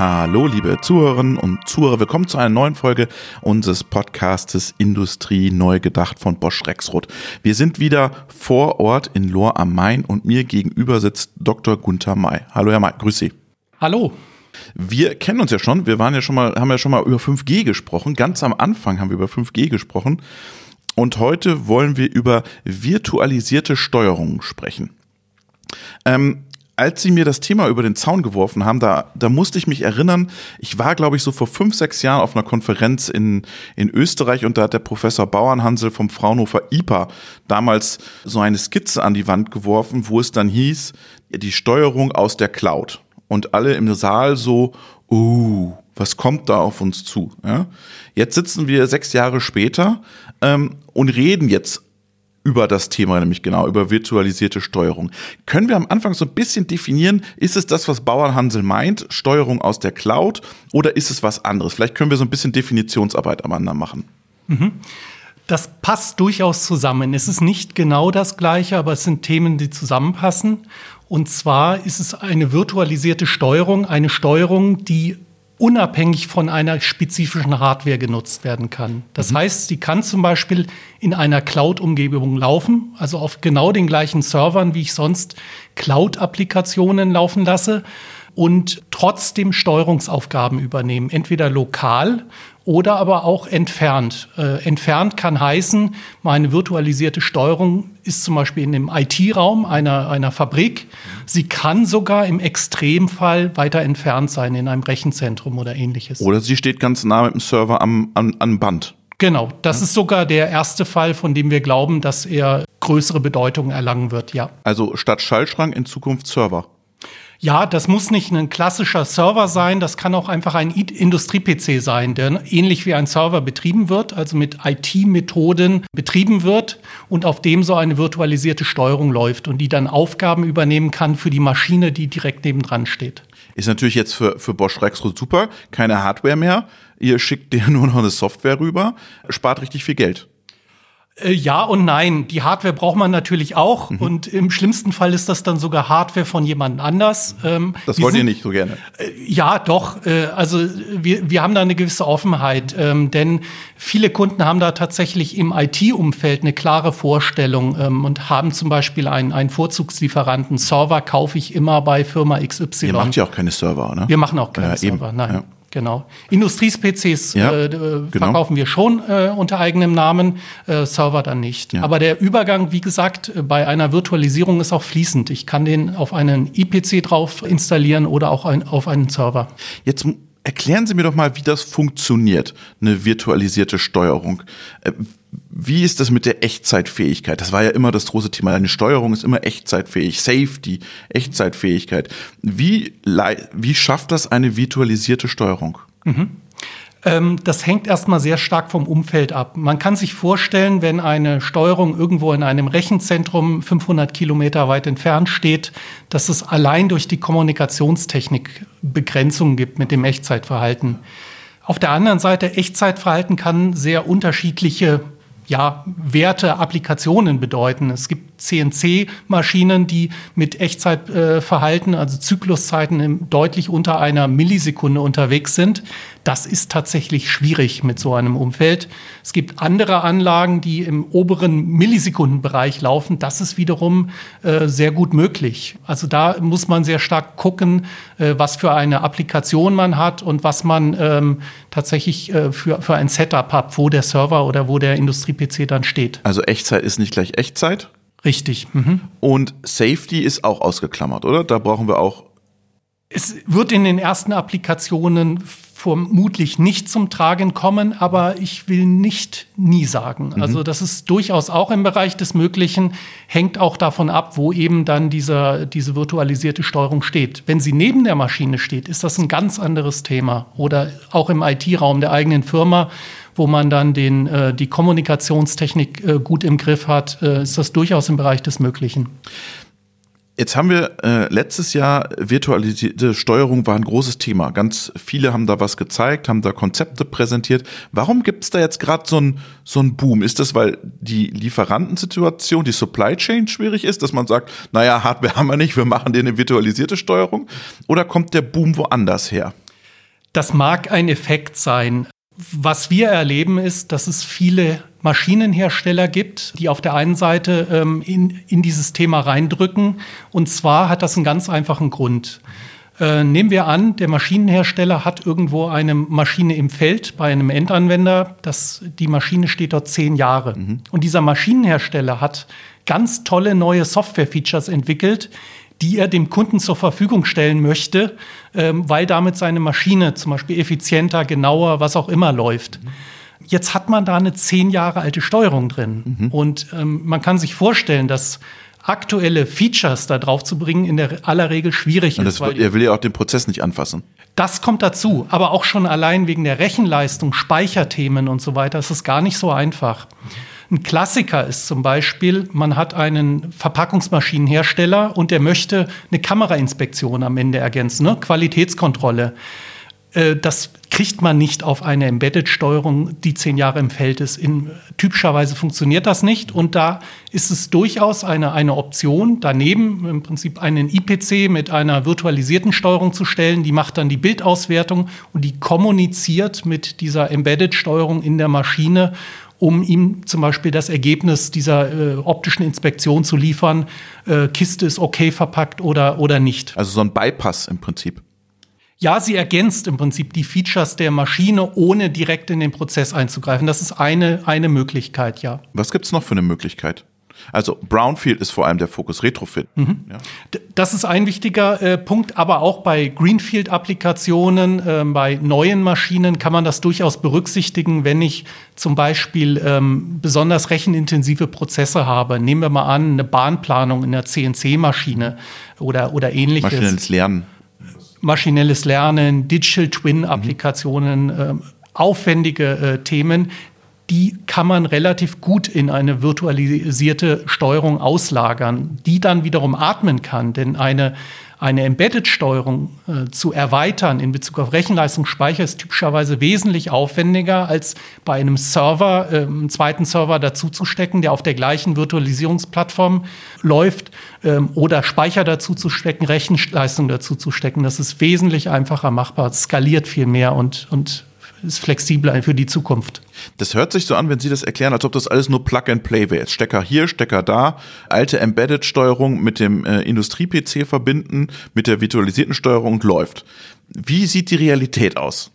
Hallo, liebe Zuhörerinnen und Zuhörer. Willkommen zu einer neuen Folge unseres Podcastes Industrie neu gedacht von Bosch Rexroth. Wir sind wieder vor Ort in Lohr am Main und mir gegenüber sitzt Dr. Gunther May. Hallo, Herr May, grüß Sie. Hallo. Wir kennen uns ja schon. Wir waren ja schon mal, haben ja schon mal über 5G gesprochen. Ganz am Anfang haben wir über 5G gesprochen. Und heute wollen wir über virtualisierte Steuerung sprechen. Ähm, als sie mir das Thema über den Zaun geworfen haben, da, da musste ich mich erinnern, ich war, glaube ich, so vor fünf, sechs Jahren auf einer Konferenz in, in Österreich und da hat der Professor Bauernhansel vom Fraunhofer IPA damals so eine Skizze an die Wand geworfen, wo es dann hieß, die Steuerung aus der Cloud. Und alle im Saal so, uh, was kommt da auf uns zu? Ja? Jetzt sitzen wir sechs Jahre später ähm, und reden jetzt über das Thema, nämlich genau, über virtualisierte Steuerung. Können wir am Anfang so ein bisschen definieren, ist es das, was Bauernhansel meint, Steuerung aus der Cloud, oder ist es was anderes? Vielleicht können wir so ein bisschen Definitionsarbeit am anderen machen. Mhm. Das passt durchaus zusammen. Es ist nicht genau das Gleiche, aber es sind Themen, die zusammenpassen. Und zwar ist es eine virtualisierte Steuerung, eine Steuerung, die unabhängig von einer spezifischen Hardware genutzt werden kann. Das mhm. heißt, sie kann zum Beispiel in einer Cloud-Umgebung laufen, also auf genau den gleichen Servern, wie ich sonst Cloud-Applikationen laufen lasse und trotzdem Steuerungsaufgaben übernehmen, entweder lokal oder aber auch entfernt. Äh, entfernt kann heißen, meine virtualisierte Steuerung ist zum Beispiel in dem IT-Raum einer, einer Fabrik. Sie kann sogar im Extremfall weiter entfernt sein, in einem Rechenzentrum oder ähnliches. Oder sie steht ganz nah mit dem Server am, am, am Band. Genau, das ist sogar der erste Fall, von dem wir glauben, dass er größere Bedeutung erlangen wird, ja. Also statt Schallschrank in Zukunft Server. Ja, das muss nicht ein klassischer Server sein, das kann auch einfach ein Industrie-PC sein, der ähnlich wie ein Server betrieben wird, also mit IT-Methoden betrieben wird und auf dem so eine virtualisierte Steuerung läuft und die dann Aufgaben übernehmen kann für die Maschine, die direkt nebendran steht. Ist natürlich jetzt für, für Bosch Rexroth super, keine Hardware mehr. Ihr schickt dir nur noch eine Software rüber, spart richtig viel Geld. Äh, ja und nein. Die Hardware braucht man natürlich auch. Mhm. Und im schlimmsten Fall ist das dann sogar Hardware von jemand anders. Ähm, das wollt ihr nicht so gerne. Äh, ja, doch. Äh, also wir, wir haben da eine gewisse Offenheit. Ähm, denn viele Kunden haben da tatsächlich im IT-Umfeld eine klare Vorstellung ähm, und haben zum Beispiel einen, einen Vorzugslieferanten. Server kaufe ich immer bei Firma XY. Ihr macht ja auch keine Server, ne? Wir machen auch keine ja, Server, nein. Ja. Genau. Industries-PCs ja, äh, genau. verkaufen wir schon äh, unter eigenem Namen, äh, Server dann nicht. Ja. Aber der Übergang, wie gesagt, äh, bei einer Virtualisierung ist auch fließend. Ich kann den auf einen IPC drauf installieren oder auch ein, auf einen Server. Jetzt erklären Sie mir doch mal, wie das funktioniert, eine virtualisierte Steuerung. Äh, wie ist das mit der Echtzeitfähigkeit? Das war ja immer das große Thema. Eine Steuerung ist immer echtzeitfähig. Safety, Echtzeitfähigkeit. Wie, wie schafft das eine virtualisierte Steuerung? Mhm. Ähm, das hängt erstmal sehr stark vom Umfeld ab. Man kann sich vorstellen, wenn eine Steuerung irgendwo in einem Rechenzentrum 500 Kilometer weit entfernt steht, dass es allein durch die Kommunikationstechnik Begrenzungen gibt mit dem Echtzeitverhalten. Auf der anderen Seite, Echtzeitverhalten kann sehr unterschiedliche ja, Werte, Applikationen bedeuten. Es gibt CNC-Maschinen, die mit Echtzeitverhalten, also Zykluszeiten deutlich unter einer Millisekunde unterwegs sind. Das ist tatsächlich schwierig mit so einem Umfeld. Es gibt andere Anlagen, die im oberen Millisekundenbereich laufen. Das ist wiederum äh, sehr gut möglich. Also da muss man sehr stark gucken, äh, was für eine Applikation man hat und was man ähm, tatsächlich äh, für, für ein Setup hat, wo der Server oder wo der Industrie-PC dann steht. Also Echtzeit ist nicht gleich Echtzeit? Richtig. Mhm. Und Safety ist auch ausgeklammert, oder? Da brauchen wir auch. Es wird in den ersten Applikationen vermutlich nicht zum Tragen kommen, aber ich will nicht nie sagen. Mhm. Also das ist durchaus auch im Bereich des Möglichen, hängt auch davon ab, wo eben dann dieser, diese virtualisierte Steuerung steht. Wenn sie neben der Maschine steht, ist das ein ganz anderes Thema. Oder auch im IT-Raum der eigenen Firma, wo man dann den, äh, die Kommunikationstechnik äh, gut im Griff hat, äh, ist das durchaus im Bereich des Möglichen. Jetzt haben wir äh, letztes Jahr virtualisierte Steuerung war ein großes Thema. Ganz viele haben da was gezeigt, haben da Konzepte präsentiert. Warum gibt es da jetzt gerade so ein so Boom? Ist das, weil die Lieferantensituation, die Supply Chain schwierig ist, dass man sagt, naja, Hardware haben wir nicht, wir machen dir eine virtualisierte Steuerung? Oder kommt der Boom woanders her? Das mag ein Effekt sein. Was wir erleben ist, dass es viele Maschinenhersteller gibt, die auf der einen Seite ähm, in, in dieses Thema reindrücken. Und zwar hat das einen ganz einfachen Grund. Äh, nehmen wir an, der Maschinenhersteller hat irgendwo eine Maschine im Feld bei einem Endanwender. Das, die Maschine steht dort zehn Jahre. Mhm. Und dieser Maschinenhersteller hat ganz tolle neue Software-Features entwickelt, die er dem Kunden zur Verfügung stellen möchte, ähm, weil damit seine Maschine zum Beispiel effizienter, genauer, was auch immer läuft. Jetzt hat man da eine zehn Jahre alte Steuerung drin. Mhm. Und ähm, man kann sich vorstellen, dass aktuelle Features da drauf zu bringen, in der aller Regel schwierig Und ist. er will ja auch den Prozess nicht anfassen. Das kommt dazu, aber auch schon allein wegen der Rechenleistung, Speicherthemen und so weiter ist es gar nicht so einfach. Ein Klassiker ist zum Beispiel, man hat einen Verpackungsmaschinenhersteller und der möchte eine Kamerainspektion am Ende ergänzen, ne? Qualitätskontrolle. Äh, das kriegt man nicht auf eine Embedded-Steuerung, die zehn Jahre im Feld ist. In, typischerweise funktioniert das nicht. Und da ist es durchaus eine, eine Option, daneben im Prinzip einen IPC mit einer virtualisierten Steuerung zu stellen. Die macht dann die Bildauswertung und die kommuniziert mit dieser Embedded-Steuerung in der Maschine um ihm zum Beispiel das Ergebnis dieser äh, optischen Inspektion zu liefern, äh, Kiste ist okay verpackt oder, oder nicht. Also so ein Bypass im Prinzip. Ja, sie ergänzt im Prinzip die Features der Maschine, ohne direkt in den Prozess einzugreifen. Das ist eine, eine Möglichkeit, ja. Was gibt's noch für eine Möglichkeit? Also Brownfield ist vor allem der Fokus Retrofit. Mhm. Ja. Das ist ein wichtiger äh, Punkt, aber auch bei Greenfield-Applikationen, äh, bei neuen Maschinen kann man das durchaus berücksichtigen, wenn ich zum Beispiel ähm, besonders rechenintensive Prozesse habe. Nehmen wir mal an, eine Bahnplanung in der CNC-Maschine oder, oder ähnliches. Maschinelles Lernen. Maschinelles Lernen, Digital Twin-Applikationen, mhm. äh, aufwendige äh, Themen, die kann man relativ gut in eine virtualisierte Steuerung auslagern, die dann wiederum atmen kann. Denn eine, eine Embedded-Steuerung äh, zu erweitern in Bezug auf Rechenleistung, Speicher ist typischerweise wesentlich aufwendiger, als bei einem Server, äh, einen zweiten Server dazuzustecken, der auf der gleichen Virtualisierungsplattform läuft, äh, oder Speicher dazuzustecken, Rechenleistung dazuzustecken. Das ist wesentlich einfacher machbar, skaliert viel mehr und, und ist flexibler für die Zukunft. Das hört sich so an, wenn Sie das erklären, als ob das alles nur Plug and Play wäre. Stecker hier, Stecker da, alte Embedded-Steuerung mit dem äh, Industrie-PC verbinden, mit der virtualisierten Steuerung und läuft. Wie sieht die Realität aus?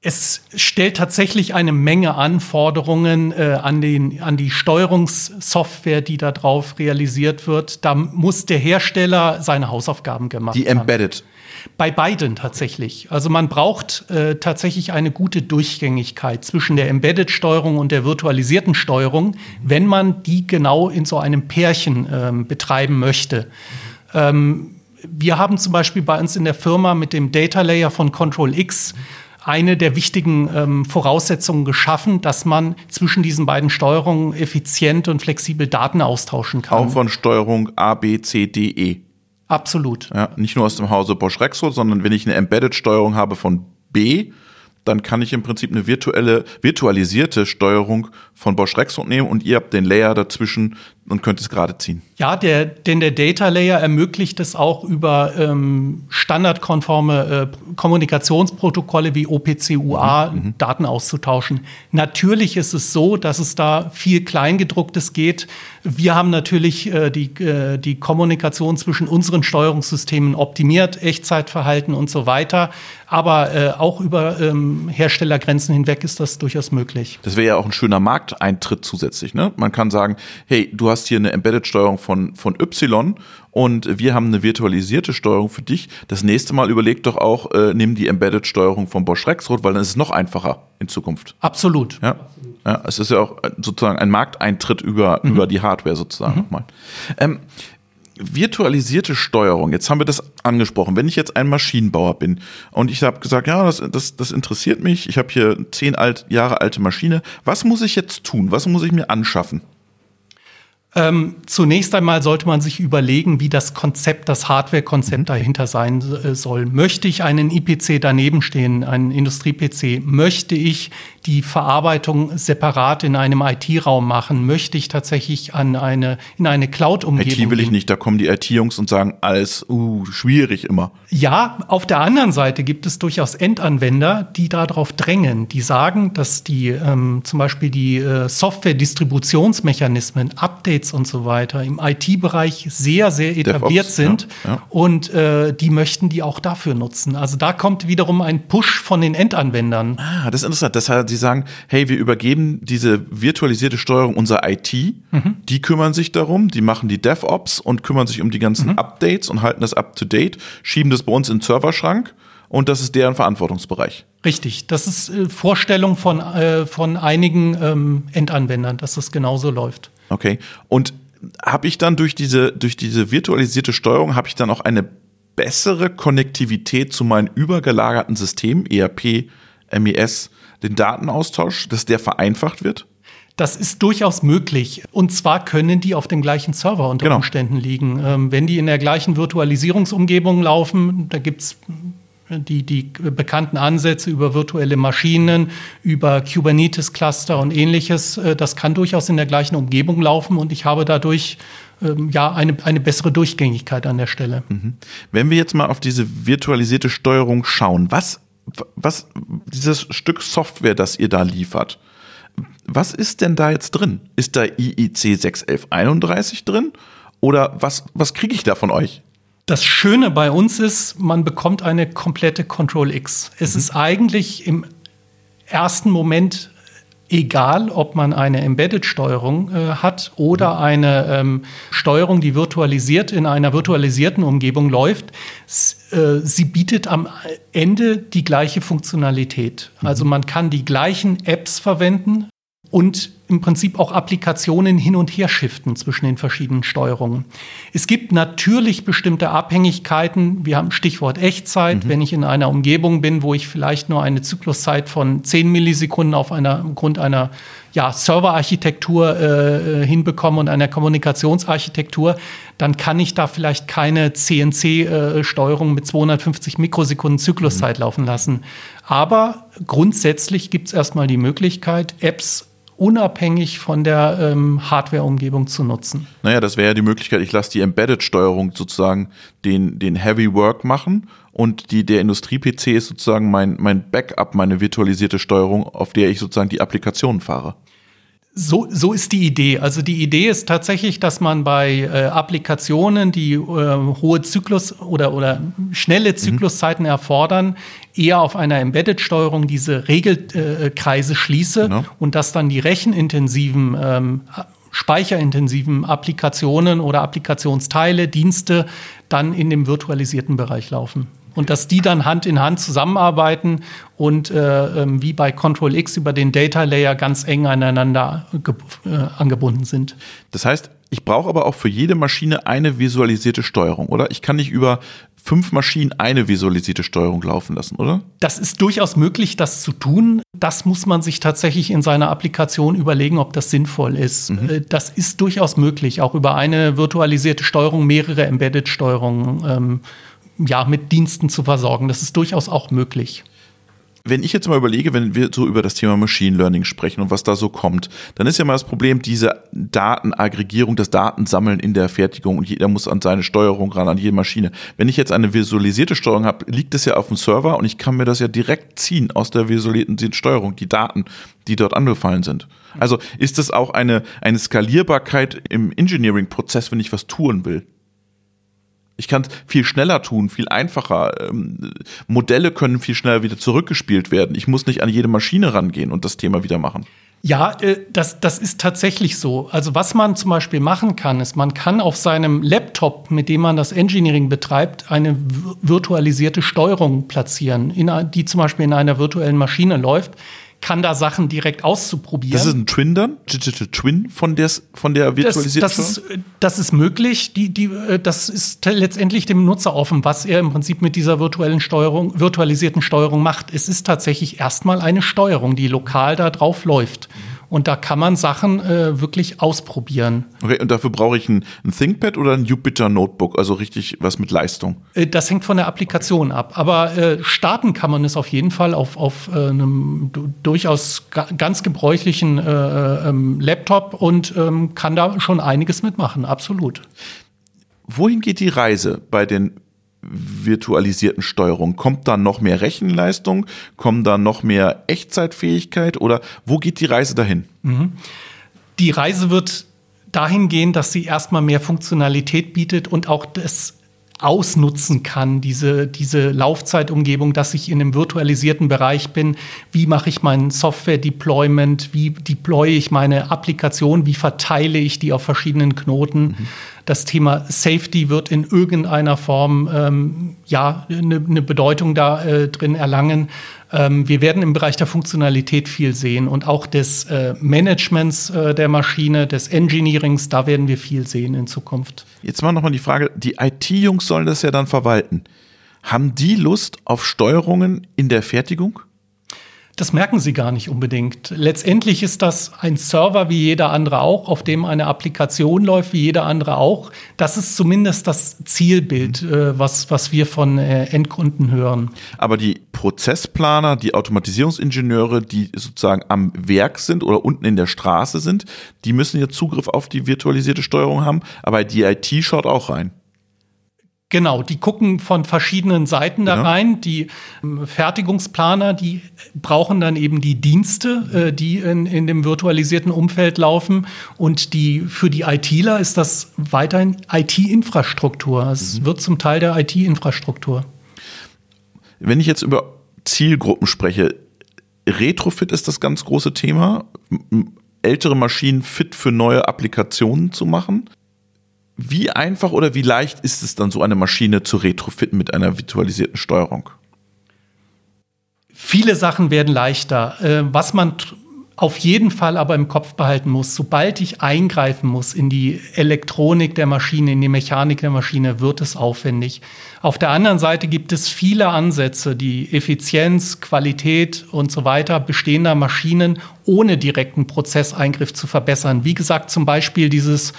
Es stellt tatsächlich eine Menge Anforderungen äh, an, den, an die Steuerungssoftware, die da drauf realisiert wird. Da muss der Hersteller seine Hausaufgaben gemacht haben. Die Embedded. Bei beiden tatsächlich. Also man braucht äh, tatsächlich eine gute Durchgängigkeit zwischen der Embedded-Steuerung und der virtualisierten Steuerung, wenn man die genau in so einem Pärchen ähm, betreiben möchte. Ähm, wir haben zum Beispiel bei uns in der Firma mit dem Data Layer von Control X eine der wichtigen ähm, Voraussetzungen geschaffen, dass man zwischen diesen beiden Steuerungen effizient und flexibel Daten austauschen kann. Auch von Steuerung A, B, C, D, E. Absolut. Ja, nicht nur aus dem Hause Bosch Rexroth, sondern wenn ich eine Embedded-Steuerung habe von B, dann kann ich im Prinzip eine virtuelle, virtualisierte Steuerung von Bosch Rexroth nehmen und ihr habt den Layer dazwischen und könnt es gerade ziehen. Ja, der, denn der Data Layer ermöglicht es auch über ähm, standardkonforme äh, Kommunikationsprotokolle wie OPC-UA mhm, mhm. Daten auszutauschen. Natürlich ist es so, dass es da viel Kleingedrucktes geht. Wir haben natürlich äh, die, äh, die Kommunikation zwischen unseren Steuerungssystemen optimiert, Echtzeitverhalten und so weiter. Aber äh, auch über ähm, Herstellergrenzen hinweg ist das durchaus möglich. Das wäre ja auch ein schöner Markteintritt zusätzlich. Ne? Man kann sagen, hey, du hast hier eine Embedded-Steuerung von, von Y und wir haben eine virtualisierte Steuerung für dich. Das nächste Mal überleg doch auch, äh, nimm die Embedded-Steuerung von Bosch Rexroth, weil dann ist es noch einfacher in Zukunft. Absolut. Ja. ja es ist ja auch äh, sozusagen ein Markteintritt über, mhm. über die Hardware sozusagen mhm. nochmal. Ähm, virtualisierte Steuerung, jetzt haben wir das angesprochen. Wenn ich jetzt ein Maschinenbauer bin und ich habe gesagt, ja, das, das, das interessiert mich, ich habe hier zehn alt, Jahre alte Maschine, was muss ich jetzt tun? Was muss ich mir anschaffen? Ähm, zunächst einmal sollte man sich überlegen, wie das Konzept, das Hardware-Konzept mhm. dahinter sein äh, soll. Möchte ich einen IPC daneben stehen, einen Industrie-PC? Möchte ich die Verarbeitung separat in einem IT-Raum machen? Möchte ich tatsächlich an eine, in eine Cloud-Umgebung? IT will ich nicht, da kommen die IT-Jungs und sagen, alles uh, schwierig immer. Ja, auf der anderen Seite gibt es durchaus Endanwender, die darauf drängen, die sagen, dass die ähm, zum Beispiel die äh, Software-Distributionsmechanismen, Updates und so weiter im IT-Bereich sehr, sehr etabliert DevOps, sind ja, ja. und äh, die möchten die auch dafür nutzen. Also da kommt wiederum ein Push von den Endanwendern. Ah, das ist interessant. Das heißt, sie sagen, hey, wir übergeben diese virtualisierte Steuerung unserer IT, mhm. die kümmern sich darum, die machen die DevOps und kümmern sich um die ganzen mhm. Updates und halten das up to date, schieben das bei uns in den Serverschrank und das ist deren Verantwortungsbereich. Richtig, das ist äh, Vorstellung von, äh, von einigen ähm, Endanwendern, dass das genauso läuft. Okay. Und habe ich dann durch diese, durch diese virtualisierte Steuerung, habe ich dann auch eine bessere Konnektivität zu meinen übergelagerten Systemen, ERP, MES, den Datenaustausch, dass der vereinfacht wird? Das ist durchaus möglich. Und zwar können die auf dem gleichen Server unter genau. Umständen liegen. Ähm, wenn die in der gleichen Virtualisierungsumgebung laufen, da gibt's die, die bekannten Ansätze über virtuelle Maschinen, über Kubernetes-Cluster und ähnliches, äh, das kann durchaus in der gleichen Umgebung laufen und ich habe dadurch ähm, ja eine, eine bessere Durchgängigkeit an der Stelle. Mhm. Wenn wir jetzt mal auf diese virtualisierte Steuerung schauen, was was, dieses Stück Software, das ihr da liefert, was ist denn da jetzt drin? Ist da IEC 61131 drin? Oder was, was kriege ich da von euch? Das Schöne bei uns ist, man bekommt eine komplette Control X. Es mhm. ist eigentlich im ersten Moment egal, ob man eine Embedded-Steuerung äh, hat oder mhm. eine ähm, Steuerung, die virtualisiert in einer virtualisierten Umgebung läuft. S äh, sie bietet am Ende die gleiche Funktionalität. Mhm. Also man kann die gleichen Apps verwenden und im Prinzip auch Applikationen hin und her shiften zwischen den verschiedenen Steuerungen. Es gibt natürlich bestimmte Abhängigkeiten. Wir haben Stichwort Echtzeit. Mhm. Wenn ich in einer Umgebung bin, wo ich vielleicht nur eine Zykluszeit von 10 Millisekunden auf einer, Grund einer ja, Serverarchitektur äh, hinbekomme und einer Kommunikationsarchitektur, dann kann ich da vielleicht keine CNC-Steuerung äh, mit 250 Mikrosekunden Zykluszeit mhm. laufen lassen. Aber grundsätzlich gibt es erstmal die Möglichkeit, Apps unabhängig von der ähm, Hardware-Umgebung zu nutzen. Naja, das wäre ja die Möglichkeit, ich lasse die Embedded-Steuerung sozusagen den, den Heavy Work machen und die, der Industrie-PC ist sozusagen mein, mein Backup, meine virtualisierte Steuerung, auf der ich sozusagen die Applikationen fahre. So, so ist die Idee. Also die Idee ist tatsächlich, dass man bei äh, Applikationen, die äh, hohe Zyklus oder, oder schnelle mhm. Zykluszeiten mhm. erfordern, eher auf einer Embedded-Steuerung diese Regelkreise äh, schließe genau. und dass dann die rechenintensiven ähm, speicherintensiven Applikationen oder Applikationsteile, Dienste dann in dem virtualisierten Bereich laufen und dass die dann Hand in Hand zusammenarbeiten und äh, ähm, wie bei Control X über den Data Layer ganz eng aneinander äh, angebunden sind. Das heißt, ich brauche aber auch für jede Maschine eine visualisierte Steuerung, oder? Ich kann nicht über fünf Maschinen eine visualisierte Steuerung laufen lassen, oder? Das ist durchaus möglich, das zu tun. Das muss man sich tatsächlich in seiner Applikation überlegen, ob das sinnvoll ist. Mhm. Äh, das ist durchaus möglich, auch über eine virtualisierte Steuerung mehrere Embedded-Steuerungen ähm, ja, mit Diensten zu versorgen. Das ist durchaus auch möglich. Wenn ich jetzt mal überlege, wenn wir so über das Thema Machine Learning sprechen und was da so kommt, dann ist ja mal das Problem diese Datenaggregierung, das Datensammeln in der Fertigung und jeder muss an seine Steuerung ran, an jede Maschine. Wenn ich jetzt eine visualisierte Steuerung habe, liegt es ja auf dem Server und ich kann mir das ja direkt ziehen aus der visualisierten Steuerung, die Daten, die dort angefallen sind. Also ist das auch eine, eine Skalierbarkeit im Engineering-Prozess, wenn ich was tun will? Ich kann es viel schneller tun, viel einfacher. Ähm, Modelle können viel schneller wieder zurückgespielt werden. Ich muss nicht an jede Maschine rangehen und das Thema wieder machen. Ja, äh, das, das ist tatsächlich so. Also was man zum Beispiel machen kann, ist, man kann auf seinem Laptop, mit dem man das Engineering betreibt, eine virtualisierte Steuerung platzieren, in, die zum Beispiel in einer virtuellen Maschine läuft kann da Sachen direkt auszuprobieren. Das ist ein Twin dann? Digital Twin von der, von der virtualisierten das, das, ist, das ist möglich. Die, die, äh, das ist letztendlich dem Nutzer offen, was er im Prinzip mit dieser virtuellen Steuerung, virtualisierten Steuerung macht. Es ist tatsächlich erstmal eine Steuerung, die lokal da drauf läuft. Und da kann man Sachen äh, wirklich ausprobieren. Okay, und dafür brauche ich ein, ein, ThinkPad oder ein Jupyter Notebook, also richtig was mit Leistung? Äh, das hängt von der Applikation ab. Aber äh, starten kann man es auf jeden Fall auf, auf äh, einem durchaus ganz gebräuchlichen äh, äh, ähm, Laptop und ähm, kann da schon einiges mitmachen, absolut. Wohin geht die Reise bei den virtualisierten Steuerung? Kommt da noch mehr Rechenleistung? Kommt da noch mehr Echtzeitfähigkeit? Oder wo geht die Reise dahin? Mhm. Die Reise wird dahin gehen, dass sie erstmal mehr Funktionalität bietet und auch das ausnutzen kann, diese, diese Laufzeitumgebung, dass ich in einem virtualisierten Bereich bin. Wie mache ich mein Software-Deployment? Wie deploye ich meine Applikation? Wie verteile ich die auf verschiedenen Knoten? Mhm das Thema Safety wird in irgendeiner Form ähm, ja eine ne Bedeutung da äh, drin erlangen. Ähm, wir werden im Bereich der Funktionalität viel sehen und auch des äh, Managements äh, der Maschine, des Engineerings, da werden wir viel sehen in Zukunft. Jetzt mal nochmal die Frage, die IT-Jungs sollen das ja dann verwalten. Haben die Lust auf Steuerungen in der Fertigung? Das merken sie gar nicht unbedingt. Letztendlich ist das ein Server wie jeder andere auch, auf dem eine Applikation läuft wie jeder andere auch. Das ist zumindest das Zielbild, äh, was, was wir von äh, Endkunden hören. Aber die Prozessplaner, die Automatisierungsingenieure, die sozusagen am Werk sind oder unten in der Straße sind, die müssen ja Zugriff auf die virtualisierte Steuerung haben, aber die IT schaut auch rein. Genau, die gucken von verschiedenen Seiten da rein. Die ähm, Fertigungsplaner, die brauchen dann eben die Dienste, äh, die in, in dem virtualisierten Umfeld laufen. Und die für die ITler ist das weiterhin IT-Infrastruktur. Es mhm. wird zum Teil der IT-Infrastruktur. Wenn ich jetzt über Zielgruppen spreche, Retrofit ist das ganz große Thema. Ältere Maschinen fit für neue Applikationen zu machen. Wie einfach oder wie leicht ist es dann, so eine Maschine zu retrofitten mit einer virtualisierten Steuerung? Viele Sachen werden leichter. Äh, was man auf jeden Fall aber im Kopf behalten muss, sobald ich eingreifen muss in die Elektronik der Maschine, in die Mechanik der Maschine, wird es aufwendig. Auf der anderen Seite gibt es viele Ansätze, die Effizienz, Qualität und so weiter bestehender Maschinen ohne direkten Prozesseingriff zu verbessern. Wie gesagt, zum Beispiel dieses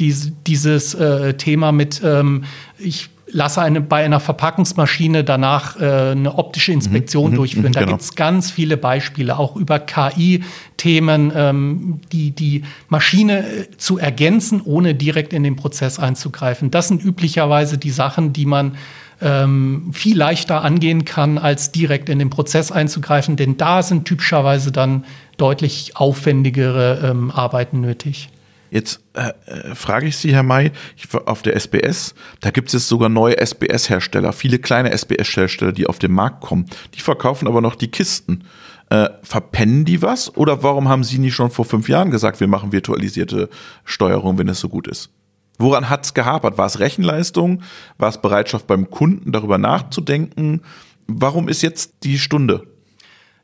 dies, dieses äh, Thema mit, ähm, ich lasse eine, bei einer Verpackungsmaschine danach äh, eine optische Inspektion mhm, durchführen. Da genau. gibt es ganz viele Beispiele, auch über KI-Themen, ähm, die die Maschine äh, zu ergänzen, ohne direkt in den Prozess einzugreifen. Das sind üblicherweise die Sachen, die man ähm, viel leichter angehen kann, als direkt in den Prozess einzugreifen, denn da sind typischerweise dann deutlich aufwendigere ähm, Arbeiten nötig. Jetzt äh, äh, frage ich Sie, Herr May, ich, auf der SBS, da gibt es sogar neue SBS-Hersteller, viele kleine SBS-Hersteller, die auf den Markt kommen. Die verkaufen aber noch die Kisten. Äh, verpennen die was? Oder warum haben Sie nicht schon vor fünf Jahren gesagt, wir machen virtualisierte Steuerung, wenn es so gut ist? Woran hat es gehapert? War es Rechenleistung? War es Bereitschaft beim Kunden, darüber nachzudenken? Warum ist jetzt die Stunde?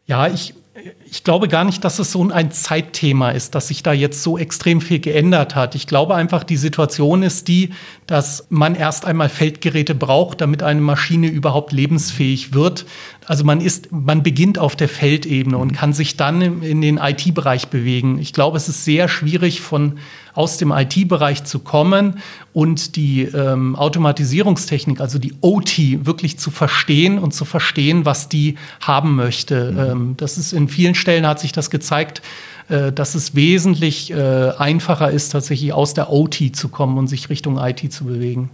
Ja, ich ich glaube gar nicht, dass es so ein Zeitthema ist, dass sich da jetzt so extrem viel geändert hat. Ich glaube einfach, die Situation ist die, dass man erst einmal Feldgeräte braucht, damit eine Maschine überhaupt lebensfähig wird. Also man ist, man beginnt auf der Feldebene und kann sich dann in den IT-Bereich bewegen. Ich glaube, es ist sehr schwierig, von aus dem IT-Bereich zu kommen und die ähm, Automatisierungstechnik, also die OT, wirklich zu verstehen und zu verstehen, was die haben möchte. Mhm. Ähm, das ist in vielen Stellen hat sich das gezeigt, äh, dass es wesentlich äh, einfacher ist, tatsächlich aus der OT zu kommen und sich Richtung IT zu bewegen.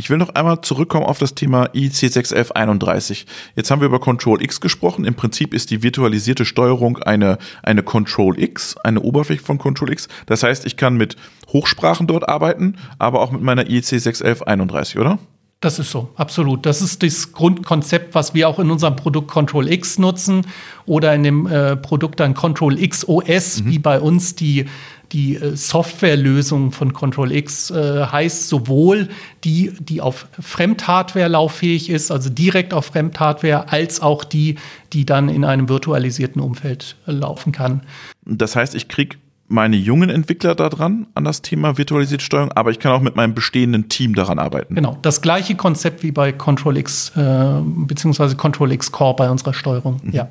Ich will noch einmal zurückkommen auf das Thema IC 61131. Jetzt haben wir über Control X gesprochen. Im Prinzip ist die virtualisierte Steuerung eine, eine Control X, eine Oberfläche von Control X. Das heißt, ich kann mit Hochsprachen dort arbeiten, aber auch mit meiner IEC 61131, oder? Das ist so, absolut. Das ist das Grundkonzept, was wir auch in unserem Produkt Control X nutzen oder in dem äh, Produkt dann Control X OS, mhm. wie bei uns die, die äh, Softwarelösung von Control X äh, heißt, sowohl die, die auf Fremdhardware lauffähig ist, also direkt auf Fremdhardware, als auch die, die dann in einem virtualisierten Umfeld äh, laufen kann. Das heißt, ich kriege meine jungen Entwickler daran, an das Thema virtualisierte Steuerung, aber ich kann auch mit meinem bestehenden Team daran arbeiten. Genau, das gleiche Konzept wie bei Control X, äh, beziehungsweise Control X Core bei unserer Steuerung, mhm. ja.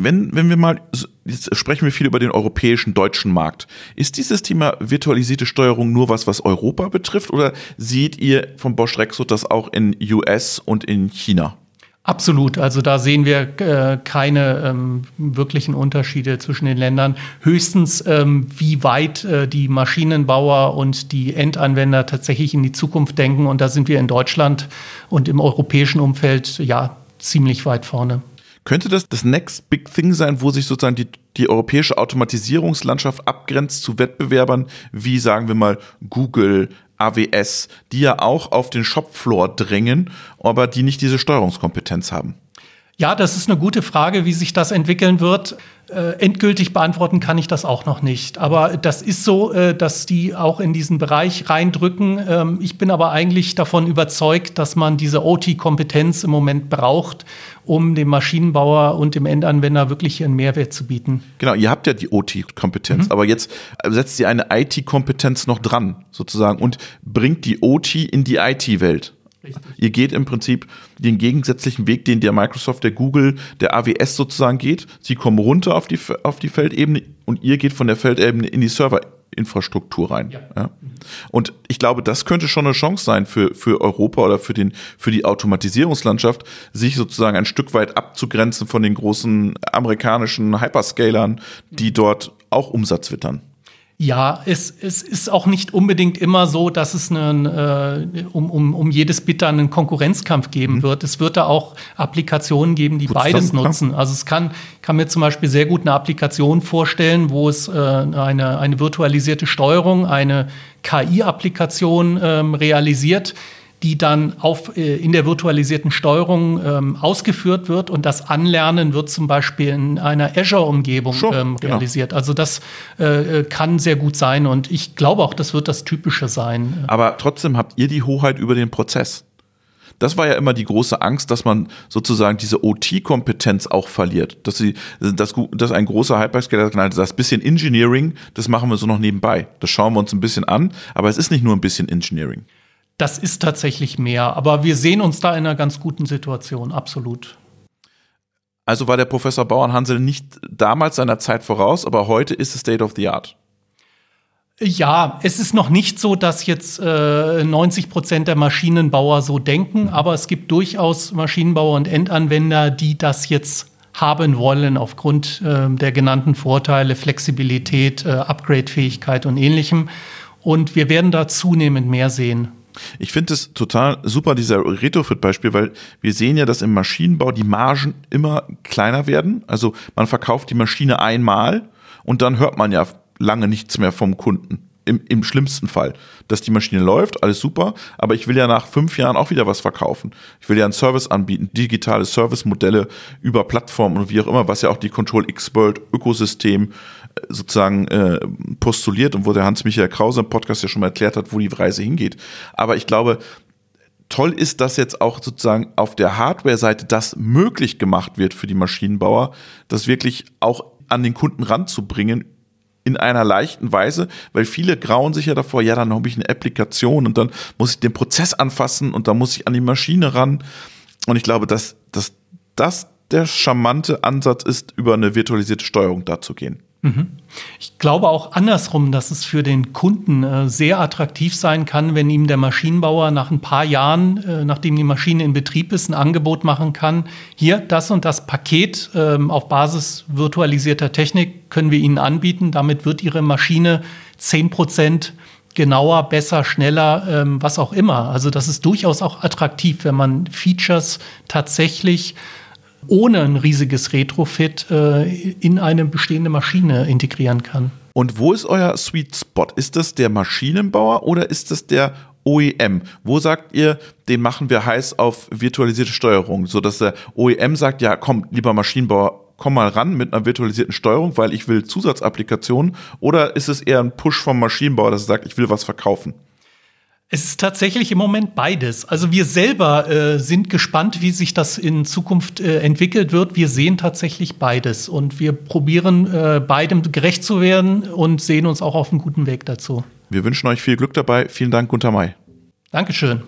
Wenn, wenn wir mal jetzt sprechen wir viel über den europäischen, deutschen Markt. Ist dieses Thema virtualisierte Steuerung nur was, was Europa betrifft oder seht ihr von Bosch Rexroth das auch in US und in China? Absolut. Also da sehen wir äh, keine ähm, wirklichen Unterschiede zwischen den Ländern. Höchstens, ähm, wie weit äh, die Maschinenbauer und die Endanwender tatsächlich in die Zukunft denken. Und da sind wir in Deutschland und im europäischen Umfeld ja ziemlich weit vorne. Könnte das das Next Big Thing sein, wo sich sozusagen die, die europäische Automatisierungslandschaft abgrenzt zu Wettbewerbern wie, sagen wir mal, Google, AWS, die ja auch auf den Shopfloor drängen, aber die nicht diese Steuerungskompetenz haben? Ja, das ist eine gute Frage, wie sich das entwickeln wird. Äh, endgültig beantworten kann ich das auch noch nicht. Aber das ist so, äh, dass die auch in diesen Bereich reindrücken. Ähm, ich bin aber eigentlich davon überzeugt, dass man diese OT-Kompetenz im Moment braucht, um dem Maschinenbauer und dem Endanwender wirklich einen Mehrwert zu bieten. Genau, ihr habt ja die OT-Kompetenz, mhm. aber jetzt setzt ihr eine IT-Kompetenz noch dran, sozusagen, und bringt die OT in die IT-Welt. Richtig. Ihr geht im Prinzip den gegensätzlichen Weg, den der Microsoft, der Google, der AWS sozusagen geht. Sie kommen runter auf die, auf die Feldebene und ihr geht von der Feldebene in die Serverinfrastruktur rein. Ja. ja. Und ich glaube, das könnte schon eine Chance sein für, für Europa oder für, den, für die Automatisierungslandschaft, sich sozusagen ein Stück weit abzugrenzen von den großen amerikanischen Hyperscalern, die dort auch Umsatz wittern. Ja, es, es ist auch nicht unbedingt immer so, dass es einen, äh, um, um, um jedes Bit dann einen Konkurrenzkampf geben mhm. wird. Es wird da auch Applikationen geben, die Gut beides nutzen. Also es kann, kann mir zum Beispiel sehr gut eine Applikation vorstellen, wo es äh, eine, eine virtualisierte Steuerung, eine KI-Applikation ähm, realisiert, die dann auf, äh, in der virtualisierten Steuerung ähm, ausgeführt wird und das Anlernen wird zum Beispiel in einer Azure-Umgebung ähm, genau. realisiert. Also das äh, äh, kann sehr gut sein und ich glaube auch, das wird das Typische sein. Aber trotzdem habt ihr die Hoheit über den Prozess. Das war ja immer die große Angst, dass man sozusagen diese OT-Kompetenz auch verliert. Dass, sie, dass, dass ein großer Hyperscaler sagt, das bisschen Engineering, das machen wir so noch nebenbei. Das schauen wir uns ein bisschen an, aber es ist nicht nur ein bisschen Engineering. Das ist tatsächlich mehr, aber wir sehen uns da in einer ganz guten Situation, absolut. Also war der Professor Bauernhansel nicht damals seiner Zeit voraus, aber heute ist es State of the Art. Ja, es ist noch nicht so, dass jetzt äh, 90 Prozent der Maschinenbauer so denken, aber es gibt durchaus Maschinenbauer und Endanwender, die das jetzt haben wollen aufgrund äh, der genannten Vorteile, Flexibilität, äh, Upgrade-Fähigkeit und ähnlichem. Und wir werden da zunehmend mehr sehen. Ich finde es total super, dieser Retrofit-Beispiel, weil wir sehen ja, dass im Maschinenbau die Margen immer kleiner werden. Also man verkauft die Maschine einmal und dann hört man ja lange nichts mehr vom Kunden. Im, Im schlimmsten Fall, dass die Maschine läuft, alles super, aber ich will ja nach fünf Jahren auch wieder was verkaufen. Ich will ja einen Service anbieten, digitale Service-Modelle über Plattformen und wie auch immer, was ja auch die Control X-World Ökosystem sozusagen äh, postuliert und wo der Hans-Michael Krause im Podcast ja schon mal erklärt hat, wo die Reise hingeht. Aber ich glaube, toll ist, dass jetzt auch sozusagen auf der Hardware-Seite das möglich gemacht wird für die Maschinenbauer, das wirklich auch an den Kunden ranzubringen in einer leichten Weise, weil viele grauen sich ja davor, ja, dann habe ich eine Applikation und dann muss ich den Prozess anfassen und dann muss ich an die Maschine ran. Und ich glaube, dass, dass das der charmante Ansatz ist, über eine virtualisierte Steuerung da zu gehen. Mhm. Ich glaube auch andersrum, dass es für den Kunden äh, sehr attraktiv sein kann, wenn ihm der Maschinenbauer nach ein paar Jahren, äh, nachdem die Maschine in Betrieb ist, ein Angebot machen kann. Hier, das und das Paket äh, auf Basis virtualisierter Technik können wir Ihnen anbieten. Damit wird Ihre Maschine zehn Prozent genauer, besser, schneller, ähm, was auch immer. Also das ist durchaus auch attraktiv, wenn man Features tatsächlich ohne ein riesiges Retrofit äh, in eine bestehende Maschine integrieren kann. Und wo ist euer Sweet Spot? Ist das der Maschinenbauer oder ist das der OEM? Wo sagt ihr, den machen wir heiß auf virtualisierte Steuerung, sodass der OEM sagt, ja, komm, lieber Maschinenbauer, komm mal ran mit einer virtualisierten Steuerung, weil ich will Zusatzapplikationen? Oder ist es eher ein Push vom Maschinenbauer, dass er sagt, ich will was verkaufen? Es ist tatsächlich im Moment beides. Also wir selber äh, sind gespannt, wie sich das in Zukunft äh, entwickelt wird. Wir sehen tatsächlich beides und wir probieren äh, beidem gerecht zu werden und sehen uns auch auf einem guten Weg dazu. Wir wünschen euch viel Glück dabei. Vielen Dank, Gunter May. Dankeschön.